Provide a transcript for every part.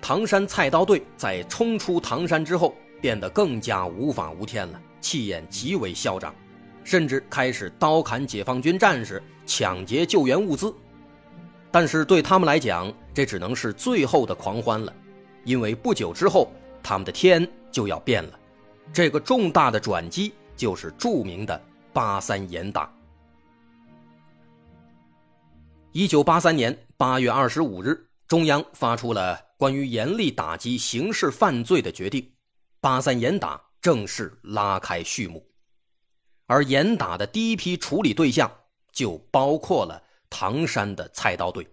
唐山菜刀队在冲出唐山之后，变得更加无法无天了，气焰极为嚣张，甚至开始刀砍解放军战士，抢劫救援物资。但是对他们来讲，这只能是最后的狂欢了，因为不久之后，他们的天就要变了。这个重大的转机。就是著名的八三严打。一九八三年八月二十五日，中央发出了关于严厉打击刑事犯罪的决定，八三严打正式拉开序幕。而严打的第一批处理对象就包括了唐山的菜刀队。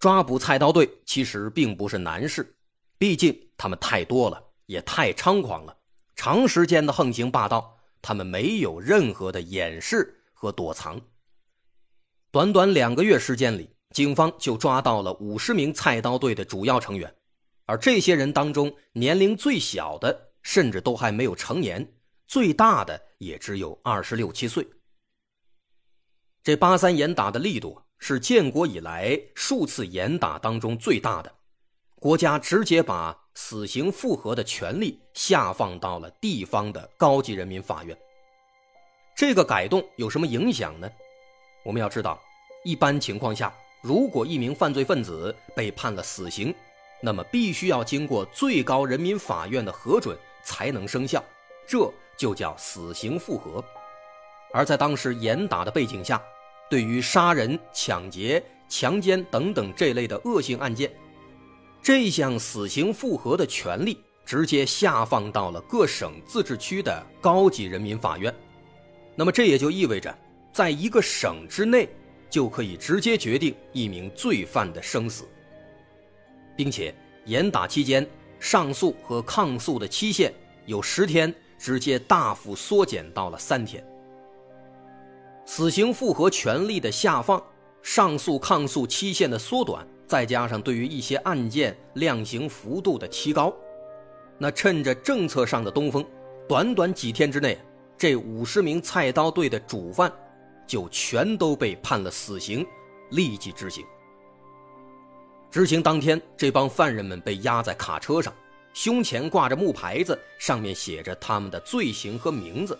抓捕菜刀队其实并不是难事，毕竟他们太多了，也太猖狂了。长时间的横行霸道，他们没有任何的掩饰和躲藏。短短两个月时间里，警方就抓到了五十名菜刀队的主要成员，而这些人当中，年龄最小的甚至都还没有成年，最大的也只有二十六七岁。这八三严打的力度是建国以来数次严打当中最大的，国家直接把。死刑复核的权利下放到了地方的高级人民法院。这个改动有什么影响呢？我们要知道，一般情况下，如果一名犯罪分子被判了死刑，那么必须要经过最高人民法院的核准才能生效，这就叫死刑复核。而在当时严打的背景下，对于杀人、抢劫、强奸等等这类的恶性案件。这项死刑复核的权利直接下放到了各省自治区的高级人民法院，那么这也就意味着，在一个省之内就可以直接决定一名罪犯的生死，并且严打期间上诉和抗诉的期限有十天直接大幅缩减到了三天。死刑复核权利的下放，上诉抗诉期限的缩短。再加上对于一些案件量刑幅度的提高，那趁着政策上的东风，短短几天之内，这五十名菜刀队的主犯就全都被判了死刑，立即执行。执行当天，这帮犯人们被押在卡车上，胸前挂着木牌子，上面写着他们的罪行和名字，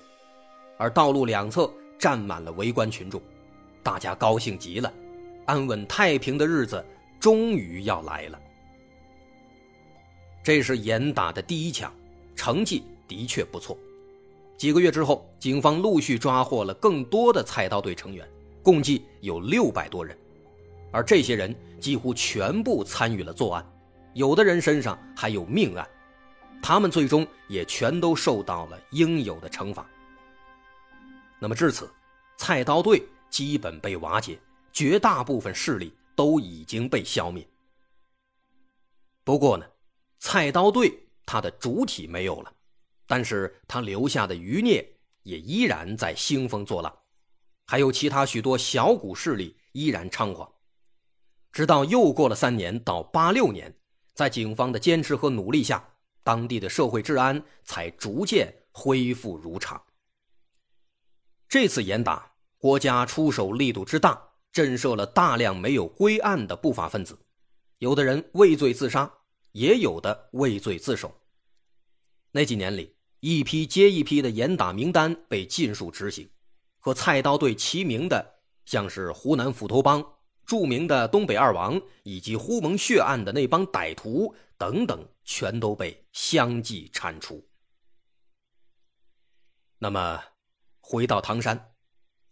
而道路两侧站满了围观群众，大家高兴极了，安稳太平的日子。终于要来了，这是严打的第一枪，成绩的确不错。几个月之后，警方陆续抓获了更多的菜刀队成员，共计有六百多人，而这些人几乎全部参与了作案，有的人身上还有命案，他们最终也全都受到了应有的惩罚。那么至此，菜刀队基本被瓦解，绝大部分势力。都已经被消灭。不过呢，菜刀队它的主体没有了，但是他留下的余孽也依然在兴风作浪，还有其他许多小股势力依然猖狂。直到又过了三年，到八六年，在警方的坚持和努力下，当地的社会治安才逐渐恢复如常。这次严打，国家出手力度之大。震慑了大量没有归案的不法分子，有的人畏罪自杀，也有的畏罪自首。那几年里，一批接一批的严打名单被尽数执行，和菜刀队齐名的，像是湖南斧头帮、著名的东北二王以及呼蒙血案的那帮歹徒等等，全都被相继铲除。那么，回到唐山，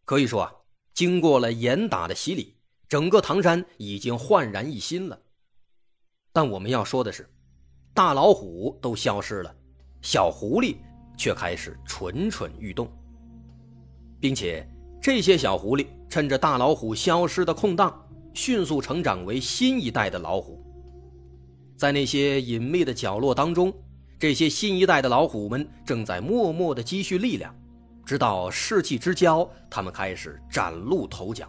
可以说啊。经过了严打的洗礼，整个唐山已经焕然一新了。但我们要说的是，大老虎都消失了，小狐狸却开始蠢蠢欲动，并且这些小狐狸趁着大老虎消失的空档，迅速成长为新一代的老虎。在那些隐秘的角落当中，这些新一代的老虎们正在默默地积蓄力量，直到世纪之交，他们开始崭露头角。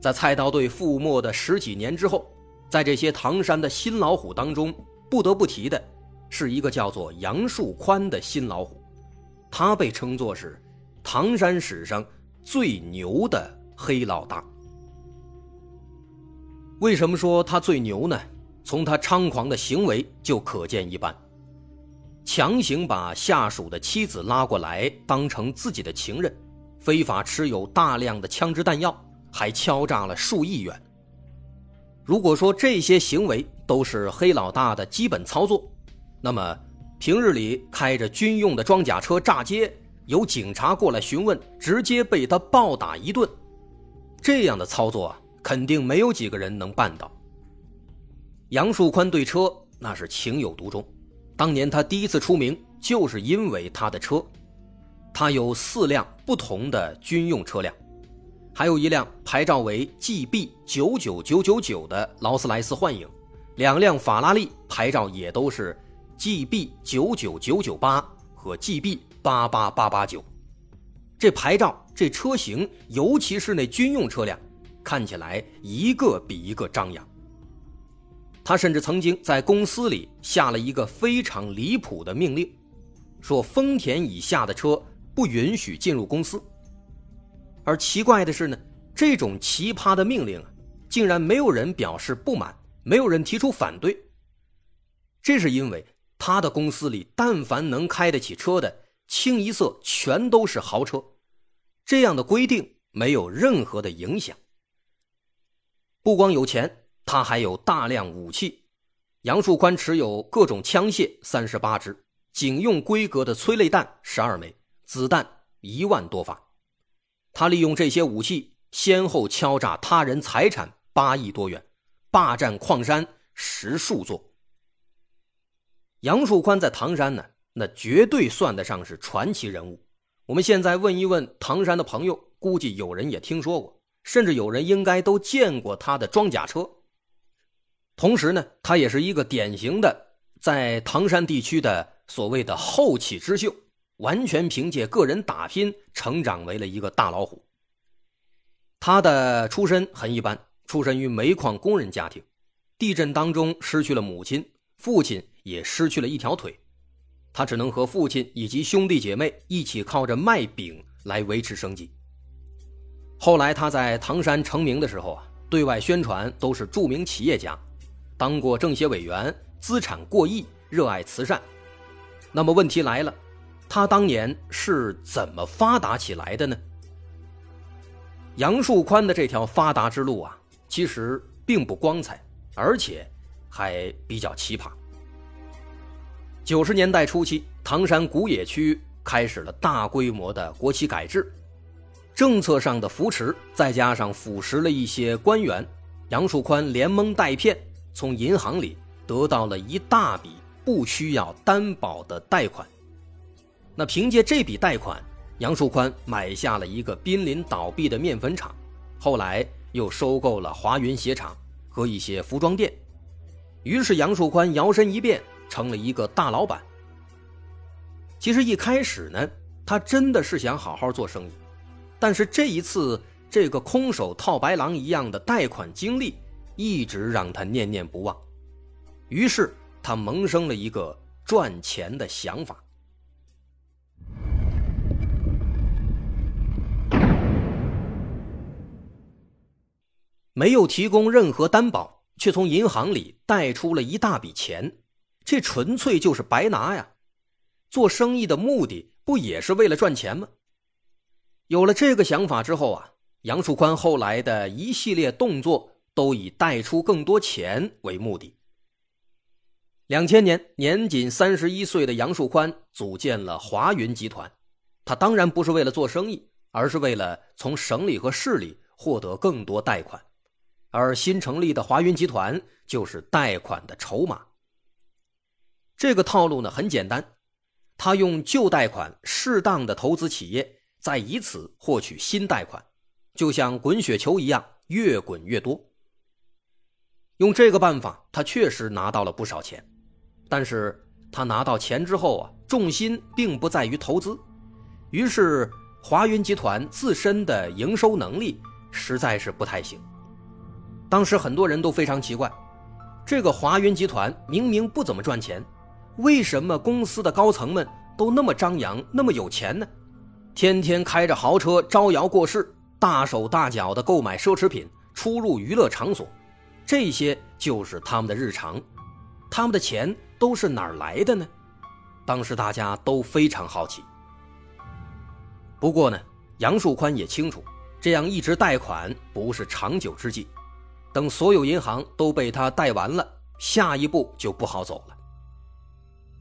在菜刀队覆没的十几年之后，在这些唐山的新老虎当中，不得不提的是一个叫做杨树宽的新老虎，他被称作是唐山史上最牛的黑老大。为什么说他最牛呢？从他猖狂的行为就可见一斑。强行把下属的妻子拉过来当成自己的情人，非法持有大量的枪支弹药，还敲诈了数亿元。如果说这些行为都是黑老大的基本操作，那么平日里开着军用的装甲车炸街，有警察过来询问，直接被他暴打一顿，这样的操作啊！肯定没有几个人能办到。杨树宽对车那是情有独钟，当年他第一次出名就是因为他的车，他有四辆不同的军用车辆，还有一辆牌照为 GB 九九九九九的劳斯莱斯幻影，两辆法拉利牌照也都是 GB 九九九九八和 GB 八八八八九，这牌照这车型，尤其是那军用车辆。看起来一个比一个张扬。他甚至曾经在公司里下了一个非常离谱的命令，说丰田以下的车不允许进入公司。而奇怪的是呢，这种奇葩的命令啊，竟然没有人表示不满，没有人提出反对。这是因为他的公司里，但凡能开得起车的，清一色全都是豪车。这样的规定没有任何的影响。不光有钱，他还有大量武器。杨树宽持有各种枪械三十八支，警用规格的催泪弹十二枚，子弹一万多发。他利用这些武器，先后敲诈他人财产八亿多元，霸占矿山十数座。杨树宽在唐山呢，那绝对算得上是传奇人物。我们现在问一问唐山的朋友，估计有人也听说过。甚至有人应该都见过他的装甲车。同时呢，他也是一个典型的在唐山地区的所谓的后起之秀，完全凭借个人打拼成长为了一个大老虎。他的出身很一般，出身于煤矿工人家庭，地震当中失去了母亲，父亲也失去了一条腿，他只能和父亲以及兄弟姐妹一起靠着卖饼来维持生计。后来他在唐山成名的时候啊，对外宣传都是著名企业家，当过政协委员，资产过亿，热爱慈善。那么问题来了，他当年是怎么发达起来的呢？杨树宽的这条发达之路啊，其实并不光彩，而且还比较奇葩。九十年代初期，唐山古冶区开始了大规模的国企改制。政策上的扶持，再加上腐蚀了一些官员，杨树宽连蒙带骗，从银行里得到了一大笔不需要担保的贷款。那凭借这笔贷款，杨树宽买下了一个濒临倒闭的面粉厂，后来又收购了华云鞋厂和一些服装店。于是杨树宽摇身一变成了一个大老板。其实一开始呢，他真的是想好好做生意。但是这一次，这个空手套白狼一样的贷款经历，一直让他念念不忘。于是他萌生了一个赚钱的想法。没有提供任何担保，却从银行里贷出了一大笔钱，这纯粹就是白拿呀！做生意的目的不也是为了赚钱吗？有了这个想法之后啊，杨树宽后来的一系列动作都以贷出更多钱为目的。两千年，年仅三十一岁的杨树宽组建了华云集团，他当然不是为了做生意，而是为了从省里和市里获得更多贷款，而新成立的华云集团就是贷款的筹码。这个套路呢很简单，他用旧贷款适当的投资企业。再以此获取新贷款，就像滚雪球一样，越滚越多。用这个办法，他确实拿到了不少钱，但是他拿到钱之后啊，重心并不在于投资，于是华云集团自身的营收能力实在是不太行。当时很多人都非常奇怪，这个华云集团明明不怎么赚钱，为什么公司的高层们都那么张扬，那么有钱呢？天天开着豪车招摇过市，大手大脚的购买奢侈品，出入娱乐场所。这些就是他们的日常，他们的钱都是哪儿来的呢？当时大家都非常好奇。不过呢，杨树宽也清楚，这样一直贷款不是长久之计，等所有银行都被他贷完了，下一步就不好走了。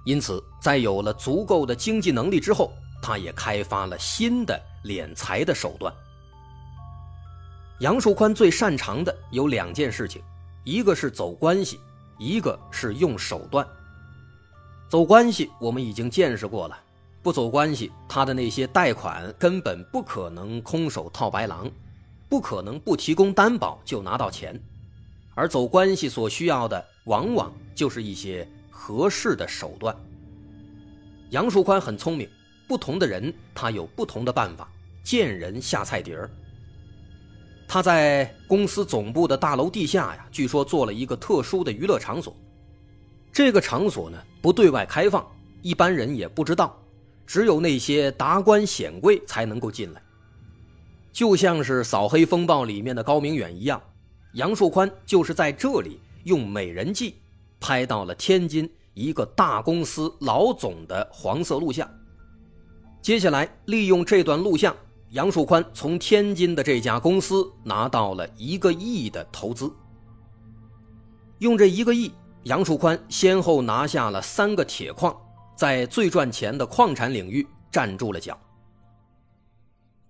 因此，在有了足够的经济能力之后，他也开发了新的敛财的手段。杨树宽最擅长的有两件事情。一个是走关系，一个是用手段。走关系我们已经见识过了，不走关系，他的那些贷款根本不可能空手套白狼，不可能不提供担保就拿到钱。而走关系所需要的，往往就是一些合适的手段。杨树宽很聪明，不同的人他有不同的办法，见人下菜碟儿。他在公司总部的大楼地下呀，据说做了一个特殊的娱乐场所。这个场所呢不对外开放，一般人也不知道，只有那些达官显贵才能够进来。就像是《扫黑风暴》里面的高明远一样，杨树宽就是在这里用美人计拍到了天津一个大公司老总的黄色录像。接下来利用这段录像。杨树宽从天津的这家公司拿到了一个亿的投资，用这一个亿，杨树宽先后拿下了三个铁矿，在最赚钱的矿产领域站住了脚。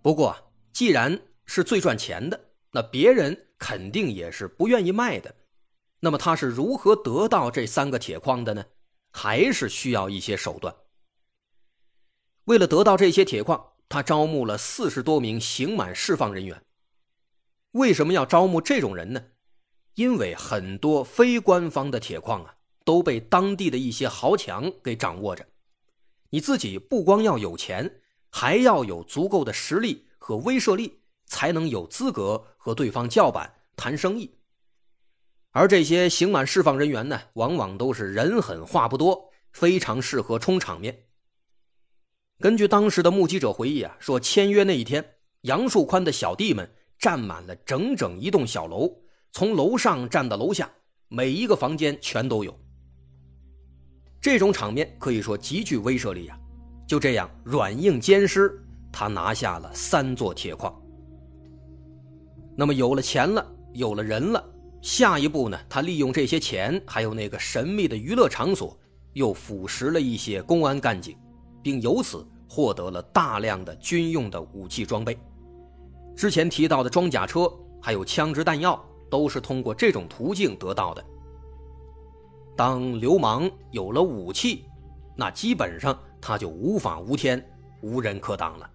不过，既然是最赚钱的，那别人肯定也是不愿意卖的。那么他是如何得到这三个铁矿的呢？还是需要一些手段。为了得到这些铁矿。他招募了四十多名刑满释放人员。为什么要招募这种人呢？因为很多非官方的铁矿啊，都被当地的一些豪强给掌握着。你自己不光要有钱，还要有足够的实力和威慑力，才能有资格和对方叫板谈生意。而这些刑满释放人员呢，往往都是人狠话不多，非常适合冲场面。根据当时的目击者回忆啊，说签约那一天，杨树宽的小弟们站满了整整一栋小楼，从楼上站到楼下，每一个房间全都有。这种场面可以说极具威慑力啊！就这样软硬兼施，他拿下了三座铁矿。那么有了钱了，有了人了，下一步呢？他利用这些钱，还有那个神秘的娱乐场所，又腐蚀了一些公安干警。并由此获得了大量的军用的武器装备，之前提到的装甲车还有枪支弹药，都是通过这种途径得到的。当流氓有了武器，那基本上他就无法无天，无人可挡了。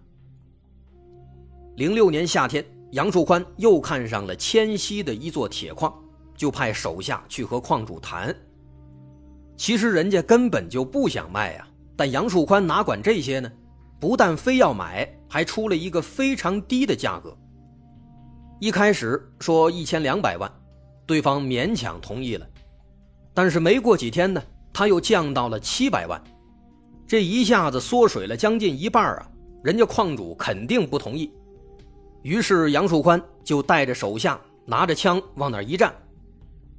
零六年夏天，杨树宽又看上了迁西的一座铁矿，就派手下去和矿主谈。其实人家根本就不想卖呀。但杨树宽哪管这些呢？不但非要买，还出了一个非常低的价格。一开始说一千两百万，对方勉强同意了。但是没过几天呢，他又降到了七百万，这一下子缩水了将近一半啊！人家矿主肯定不同意。于是杨树宽就带着手下拿着枪往那一站。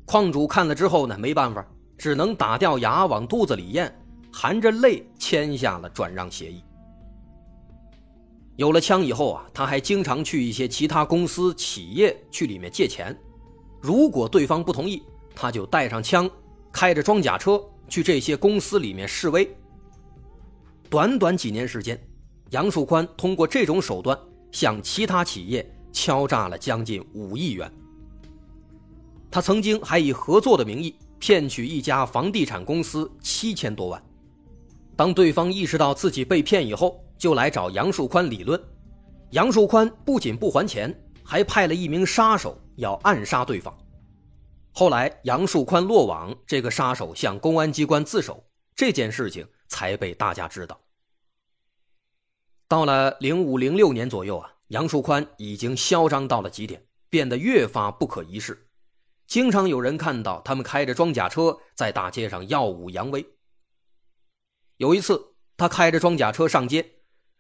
矿主看了之后呢，没办法，只能打掉牙往肚子里咽。含着泪签下了转让协议。有了枪以后啊，他还经常去一些其他公司、企业去里面借钱。如果对方不同意，他就带上枪，开着装甲车去这些公司里面示威。短短几年时间，杨树宽通过这种手段向其他企业敲诈了将近五亿元。他曾经还以合作的名义骗取一家房地产公司七千多万。当对方意识到自己被骗以后，就来找杨树宽理论。杨树宽不仅不还钱，还派了一名杀手要暗杀对方。后来杨树宽落网，这个杀手向公安机关自首，这件事情才被大家知道。到了零五零六年左右啊，杨树宽已经嚣张到了极点，变得越发不可一世。经常有人看到他们开着装甲车在大街上耀武扬威。有一次，他开着装甲车上街，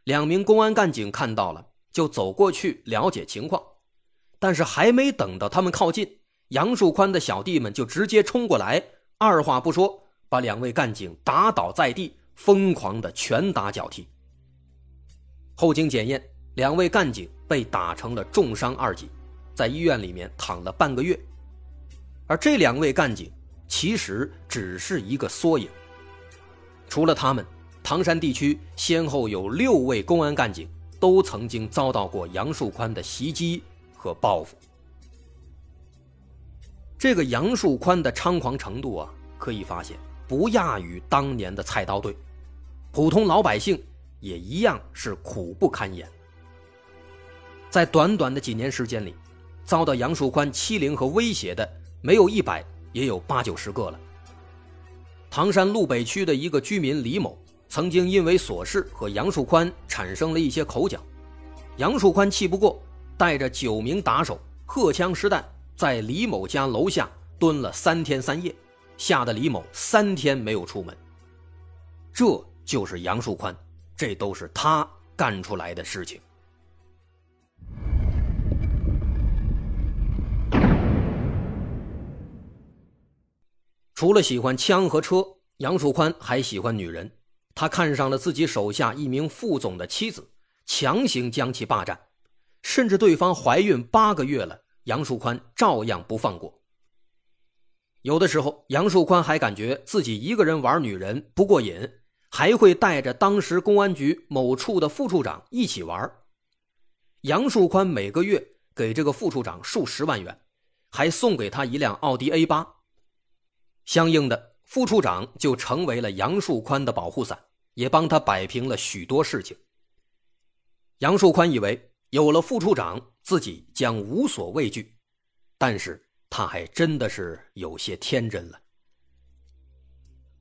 两名公安干警看到了，就走过去了解情况。但是还没等到他们靠近，杨树宽的小弟们就直接冲过来，二话不说，把两位干警打倒在地，疯狂的拳打脚踢。后经检验，两位干警被打成了重伤二级，在医院里面躺了半个月。而这两位干警其实只是一个缩影。除了他们，唐山地区先后有六位公安干警都曾经遭到过杨树宽的袭击和报复。这个杨树宽的猖狂程度啊，可以发现不亚于当年的菜刀队，普通老百姓也一样是苦不堪言。在短短的几年时间里，遭到杨树宽欺凌和威胁的。没有一百，也有八九十个了。唐山路北区的一个居民李某，曾经因为琐事和杨树宽产生了一些口角，杨树宽气不过，带着九名打手，荷枪实弹，在李某家楼下蹲了三天三夜，吓得李某三天没有出门。这就是杨树宽，这都是他干出来的事情。除了喜欢枪和车，杨树宽还喜欢女人。他看上了自己手下一名副总的妻子，强行将其霸占，甚至对方怀孕八个月了，杨树宽照样不放过。有的时候，杨树宽还感觉自己一个人玩女人不过瘾，还会带着当时公安局某处的副处长一起玩。杨树宽每个月给这个副处长数十万元，还送给他一辆奥迪 A 八。相应的，副处长就成为了杨树宽的保护伞，也帮他摆平了许多事情。杨树宽以为有了副处长，自己将无所畏惧，但是他还真的是有些天真了。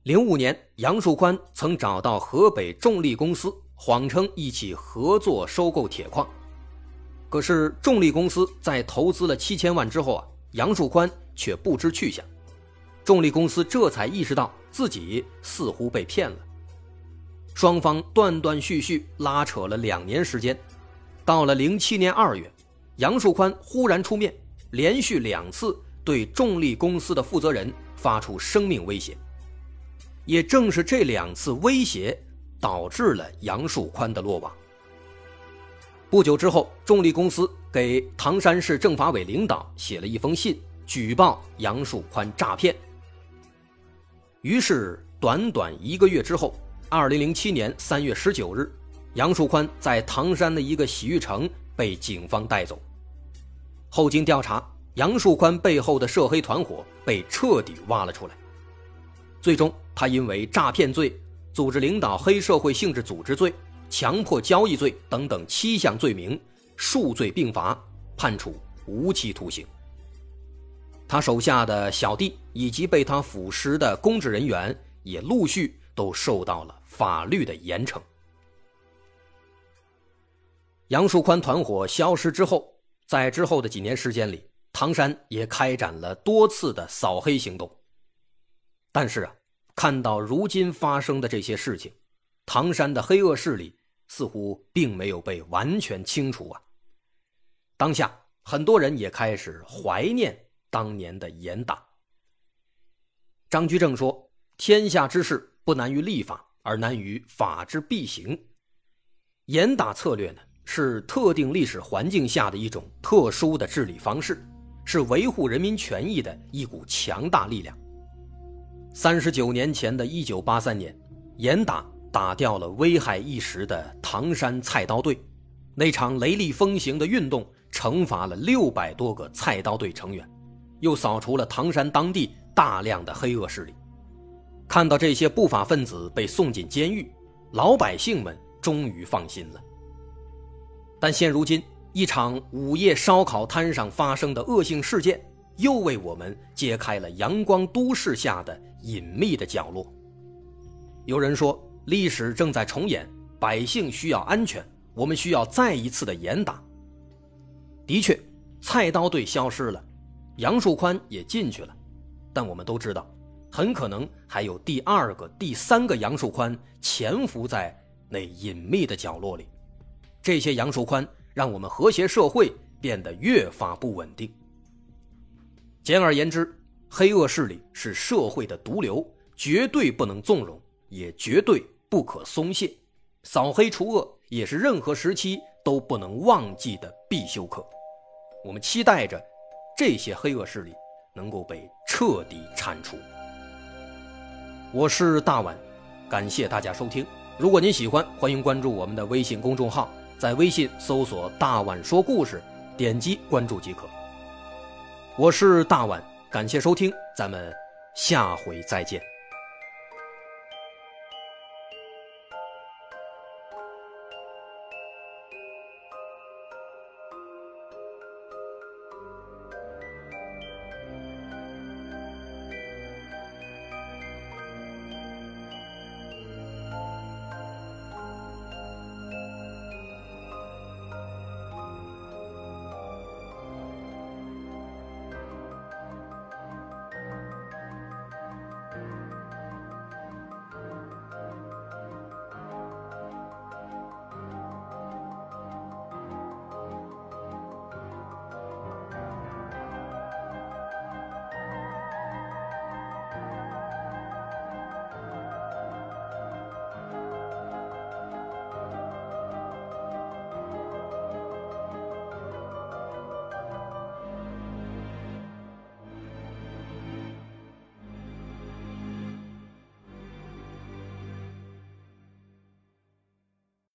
零五年，杨树宽曾找到河北重力公司，谎称一起合作收购铁矿，可是重力公司在投资了七千万之后啊，杨树宽却不知去向。重力公司这才意识到自己似乎被骗了，双方断断续续拉扯了两年时间，到了零七年二月，杨树宽忽然出面，连续两次对重力公司的负责人发出生命威胁。也正是这两次威胁，导致了杨树宽的落网。不久之后，重力公司给唐山市政法委领导写了一封信，举报杨树宽诈骗。于是，短短一个月之后，二零零七年三月十九日，杨树宽在唐山的一个洗浴城被警方带走。后经调查，杨树宽背后的涉黑团伙被彻底挖了出来。最终，他因为诈骗罪、组织领导黑社会性质组织罪、强迫交易罪等等七项罪名，数罪并罚，判处无期徒刑。他手下的小弟以及被他腐蚀的公职人员也陆续都受到了法律的严惩。杨树宽团伙消失之后，在之后的几年时间里，唐山也开展了多次的扫黑行动。但是啊，看到如今发生的这些事情，唐山的黑恶势力似乎并没有被完全清除啊。当下，很多人也开始怀念。当年的严打。张居正说：“天下之事不难于立法，而难于法之必行。”严打策略呢，是特定历史环境下的一种特殊的治理方式，是维护人民权益的一股强大力量。三十九年前的一九八三年，严打打掉了危害一时的唐山菜刀队，那场雷厉风行的运动惩罚了六百多个菜刀队成员。又扫除了唐山当地大量的黑恶势力，看到这些不法分子被送进监狱，老百姓们终于放心了。但现如今，一场午夜烧烤摊上发生的恶性事件，又为我们揭开了阳光都市下的隐秘的角落。有人说，历史正在重演，百姓需要安全，我们需要再一次的严打。的确，菜刀队消失了，杨树宽也进去了，但我们都知道，很可能还有第二个、第三个杨树宽潜伏在那隐秘的角落里。这些杨树宽让我们和谐社会变得越发不稳定。简而言之，黑恶势力是社会的毒瘤，绝对不能纵容，也绝对不可松懈。扫黑除恶也是任何时期都不能忘记的必修课。我们期待着这些黑恶势力能够被彻底铲除。我是大碗，感谢大家收听。如果您喜欢，欢迎关注我们的微信公众号，在微信搜索“大碗说故事”，点击关注即可。我是大碗，感谢收听，咱们下回再见。